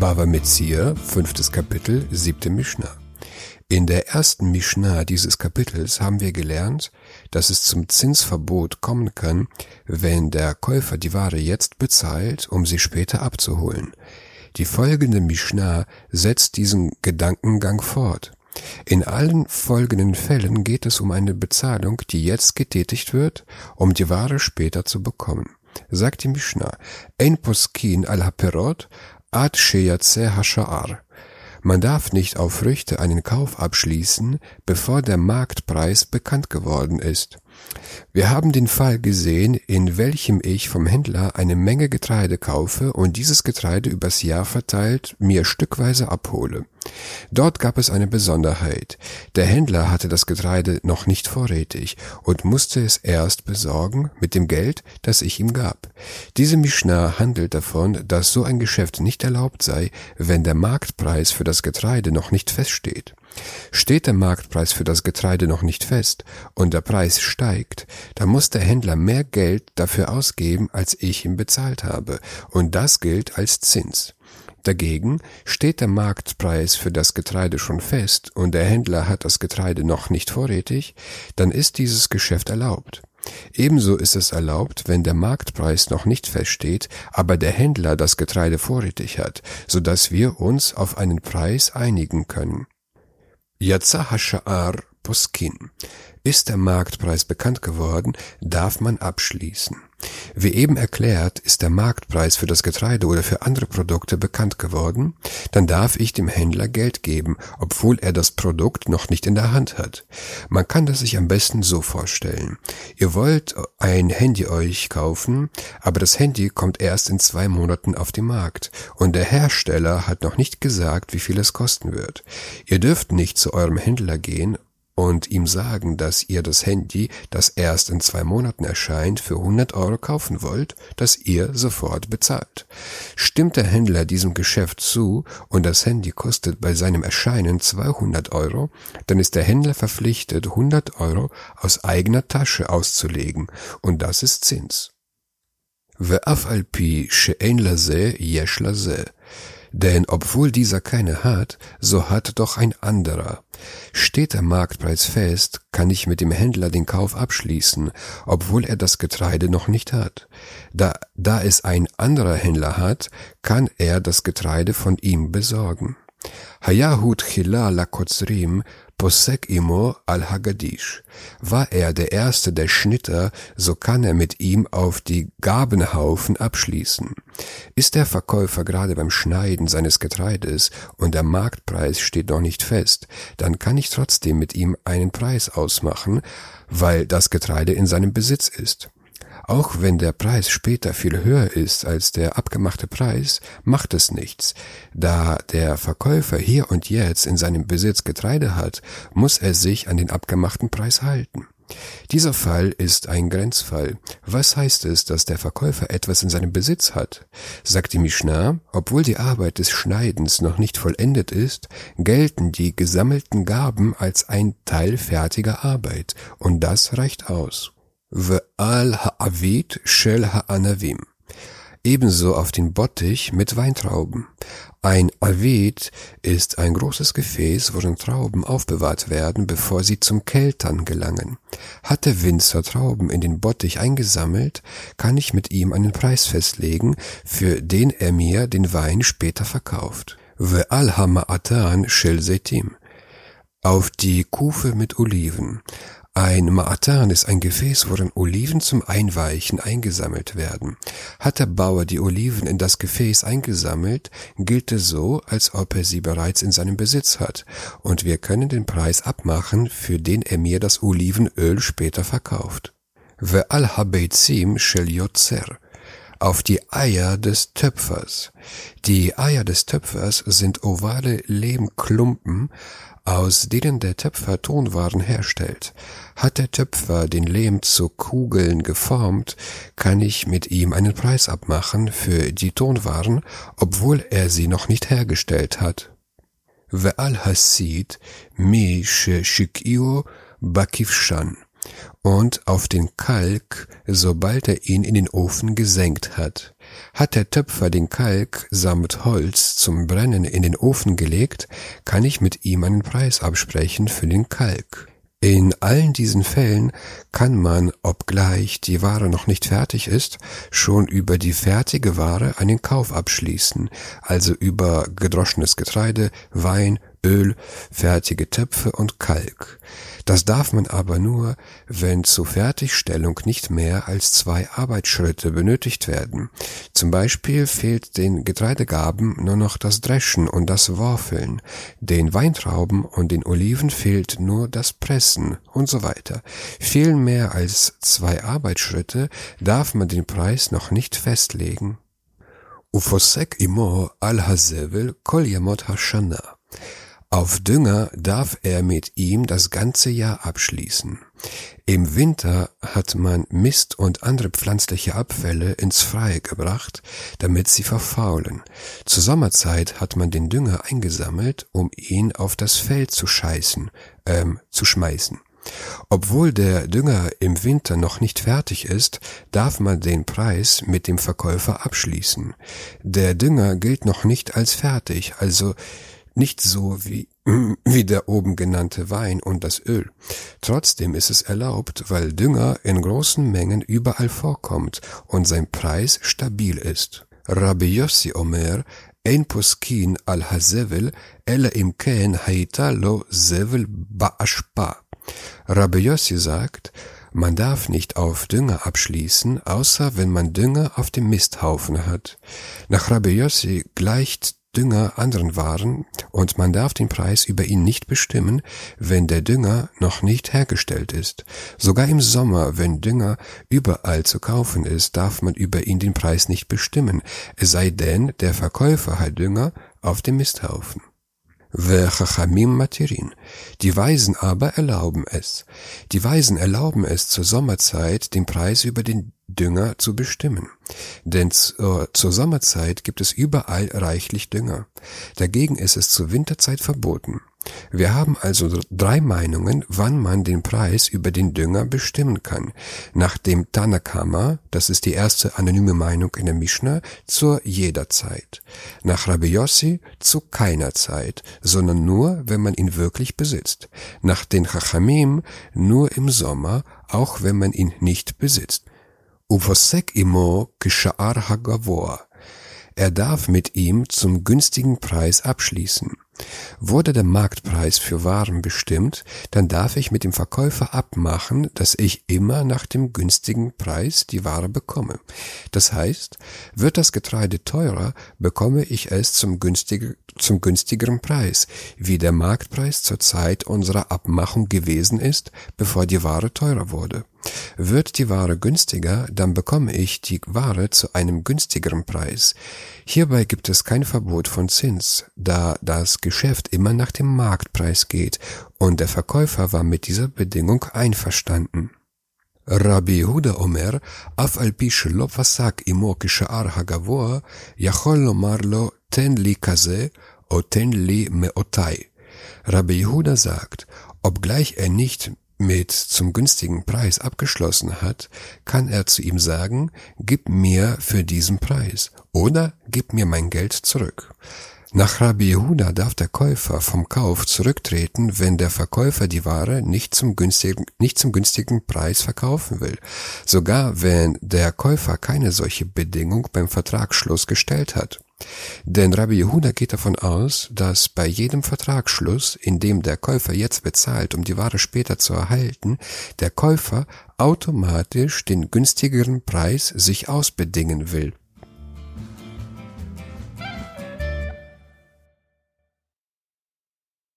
Bava Metzia, fünftes Kapitel, siebte Mishnah. In der ersten Mishnah dieses Kapitels haben wir gelernt, dass es zum Zinsverbot kommen kann, wenn der Käufer die Ware jetzt bezahlt, um sie später abzuholen. Die folgende Mishnah setzt diesen Gedankengang fort. In allen folgenden Fällen geht es um eine Bezahlung, die jetzt getätigt wird, um die Ware später zu bekommen. Sagt die Mishnah, Ein poskin al haperot ad sheyatze hasha'ar. Man darf nicht auf Früchte einen Kauf abschließen, bevor der Marktpreis bekannt geworden ist. Wir haben den Fall gesehen, in welchem ich vom Händler eine Menge Getreide kaufe und dieses Getreide übers Jahr verteilt mir stückweise abhole. Dort gab es eine Besonderheit. Der Händler hatte das Getreide noch nicht vorrätig und musste es erst besorgen mit dem Geld, das ich ihm gab. Diese Mishnah handelt davon, dass so ein Geschäft nicht erlaubt sei, wenn der Marktpreis für das Getreide noch nicht feststeht. Steht der Marktpreis für das Getreide noch nicht fest und der Preis steigt, dann muss der Händler mehr Geld dafür ausgeben, als ich ihm bezahlt habe, und das gilt als Zins. Dagegen steht der Marktpreis für das Getreide schon fest und der Händler hat das Getreide noch nicht vorrätig, dann ist dieses Geschäft erlaubt. Ebenso ist es erlaubt, wenn der Marktpreis noch nicht feststeht, aber der Händler das Getreide vorrätig hat, so dass wir uns auf einen Preis einigen können. Yatsa Hasha'ar Poskin. Ist der Marktpreis bekannt geworden, darf man abschließen. Wie eben erklärt, ist der Marktpreis für das Getreide oder für andere Produkte bekannt geworden, dann darf ich dem Händler Geld geben, obwohl er das Produkt noch nicht in der Hand hat. Man kann das sich am besten so vorstellen. Ihr wollt ein Handy euch kaufen, aber das Handy kommt erst in zwei Monaten auf den Markt und der Hersteller hat noch nicht gesagt, wie viel es kosten wird. Ihr dürft nicht zu eurem Händler gehen und ihm sagen, dass ihr das Handy, das erst in zwei Monaten erscheint, für 100 Euro kaufen wollt, das ihr sofort bezahlt. Stimmt der Händler diesem Geschäft zu und das Handy kostet bei seinem Erscheinen 200 Euro, dann ist der Händler verpflichtet, 100 Euro aus eigener Tasche auszulegen und das ist Zins. ואף על פי שאין לזה, יש לזה. Denn obwohl dieser keine hat, so hat doch ein anderer. Steht der Marktpreis fest, kann ich mit dem Händler den Kauf abschließen, obwohl er das Getreide noch nicht hat. Da, da es ein anderer Händler hat, kann er das Getreide von ihm besorgen. Hayahut Chila Lakotzrim Posek Imo al-Hagadish. War er der erste der Schnitter, so kann er mit ihm auf die Gabenhaufen abschließen. Ist der Verkäufer gerade beim Schneiden seines Getreides und der Marktpreis steht noch nicht fest, dann kann ich trotzdem mit ihm einen Preis ausmachen, weil das Getreide in seinem Besitz ist. Auch wenn der Preis später viel höher ist als der abgemachte Preis, macht es nichts. Da der Verkäufer hier und jetzt in seinem Besitz Getreide hat, muss er sich an den abgemachten Preis halten. Dieser Fall ist ein Grenzfall. Was heißt es, dass der Verkäufer etwas in seinem Besitz hat? Sagt die Mishnah, obwohl die Arbeit des Schneidens noch nicht vollendet ist, gelten die gesammelten Gaben als ein Teil fertiger Arbeit, und das reicht aus. Ve'al ha'avit shel ha'anavim. Ebenso auf den Bottich mit Weintrauben. Ein Avit ist ein großes Gefäß, worin Trauben aufbewahrt werden, bevor sie zum Keltern gelangen. Hat der Winzer Trauben in den Bottich eingesammelt, kann ich mit ihm einen Preis festlegen, für den er mir den Wein später verkauft. Ve'al ha'ma'atan shel setim. Auf die Kufe mit Oliven. Ein Ma'atan ist ein Gefäß, worin Oliven zum Einweichen eingesammelt werden. Hat der Bauer die Oliven in das Gefäß eingesammelt, gilt es so, als ob er sie bereits in seinem Besitz hat, und wir können den Preis abmachen, für den er mir das Olivenöl später verkauft. Ve'al habeizim shel auf die Eier des Töpfers. Die Eier des Töpfers sind ovale Lehmklumpen, aus denen der Töpfer Tonwaren herstellt. Hat der Töpfer den Lehm zu Kugeln geformt, kann ich mit ihm einen Preis abmachen für die Tonwaren, obwohl er sie noch nicht hergestellt hat. Ve'al hasid mi shikio bakivshan und auf den Kalk, sobald er ihn in den Ofen gesenkt hat. Hat der Töpfer den Kalk samt Holz zum Brennen in den Ofen gelegt, kann ich mit ihm einen Preis absprechen für den Kalk. In allen diesen Fällen kann man, obgleich die Ware noch nicht fertig ist, schon über die fertige Ware einen Kauf abschließen, also über gedroschenes Getreide, Wein, Öl, fertige Töpfe und Kalk. Das darf man aber nur, wenn zur Fertigstellung nicht mehr als zwei Arbeitsschritte benötigt werden. Zum Beispiel fehlt den Getreidegaben nur noch das Dreschen und das Worfeln, den Weintrauben und den Oliven fehlt nur das Pressen und so weiter. Fehlen mehr als zwei Arbeitsschritte, darf man den Preis noch nicht festlegen. Ufosek imo al-Hazevel kol yamot hashana. Auf Dünger darf er mit ihm das ganze Jahr abschließen. Im Winter hat man Mist und andere pflanzliche Abfälle ins Freie gebracht, damit sie verfaulen. Zur Sommerzeit hat man den Dünger eingesammelt, um ihn auf das Feld zu scheißen, ähm, zu schmeißen. Obwohl der Dünger im Winter noch nicht fertig ist, darf man den Preis mit dem Verkäufer abschließen. Der Dünger gilt noch nicht als fertig, also nicht so wie, wie der oben genannte Wein und das Öl. Trotzdem ist es erlaubt, weil Dünger in großen Mengen überall vorkommt und sein Preis stabil ist. Rabbi Yossi Omer, ein Poskin al-Hazevel, ele im Ken haita lo zevel ba'ashpa. Rabbi Yossi sagt, man darf nicht auf Dünger abschließen, außer wenn man Dünger auf dem Misthaufen hat. Nach Rabbi Yossi gleicht Dünger anderen Waren und man darf den Preis über ihn nicht bestimmen, wenn der Dünger noch nicht hergestellt ist. Sogar im Sommer, wenn Dünger überall zu kaufen ist, darf man über ihn den Preis nicht bestimmen, es sei denn, der Verkäufer hat Dünger auf dem Misthaufen. Chachamim Materin. Die Weisen aber erlauben es. Die Weisen erlauben es zur Sommerzeit, den Preis über den Dünger zu bestimmen. Denn zur, zur Sommerzeit gibt es überall reichlich Dünger. Dagegen ist es zur Winterzeit verboten. Wir haben also drei Meinungen, wann man den Preis über den Dünger bestimmen kann. Nach dem Tanakama, das ist die erste anonyme Meinung in der Mishnah, zur jeder Zeit. Nach Rabbi Yossi zu keiner Zeit, sondern nur, wenn man ihn wirklich besitzt. Nach den Chachamim nur im Sommer, auch wenn man ihn nicht besitzt. Uvosek imo kisha'ar hagavoa. Er darf mit ihm zum günstigen Preis abschließen. Wurde der Marktpreis für Waren bestimmt, dann darf ich mit dem Verkäufer abmachen, dass ich immer nach dem günstigen Preis die Ware bekomme. Das heißt, wird das Getreide teurer, bekomme ich es zum, günstiger, zum günstigeren Preis, wie der Marktpreis zur Zeit unserer Abmachung gewesen ist, bevor die Ware teurer wurde. Wird die Ware günstiger, dann bekomme ich die Ware zu einem günstigeren Preis. Hierbei gibt es kein Verbot von Zins, da das Geschäft immer nach dem Marktpreis geht und der Verkäufer war mit dieser Bedingung einverstanden. רבי יהודה אומר, אף על פי שלא פסק עמו כשאר הגבוה, יכול לומר לו, תן לי כזה, או תן לי מאותיי. Rabbi Yehuda sagt, obgleich er nicht mit zum günstigen Preis abgeschlossen hat, kann er zu ihm sagen, gib mir für diesen Preis oder gib mir mein Geld zurück. Nach Rabbi Yehuda darf der Käufer vom Kauf zurücktreten, wenn der Verkäufer die Ware nicht zum günstigen, nicht zum günstigen Preis verkaufen will. Sogar wenn der Käufer keine solche Bedingung beim Vertragsschluss gestellt hat. Denn Rabbi Yehuda geht davon aus, dass bei jedem Vertragsschluss, in dem der Käufer jetzt bezahlt, um die Ware später zu erhalten, der Käufer automatisch den günstigeren Preis sich ausbedingen will.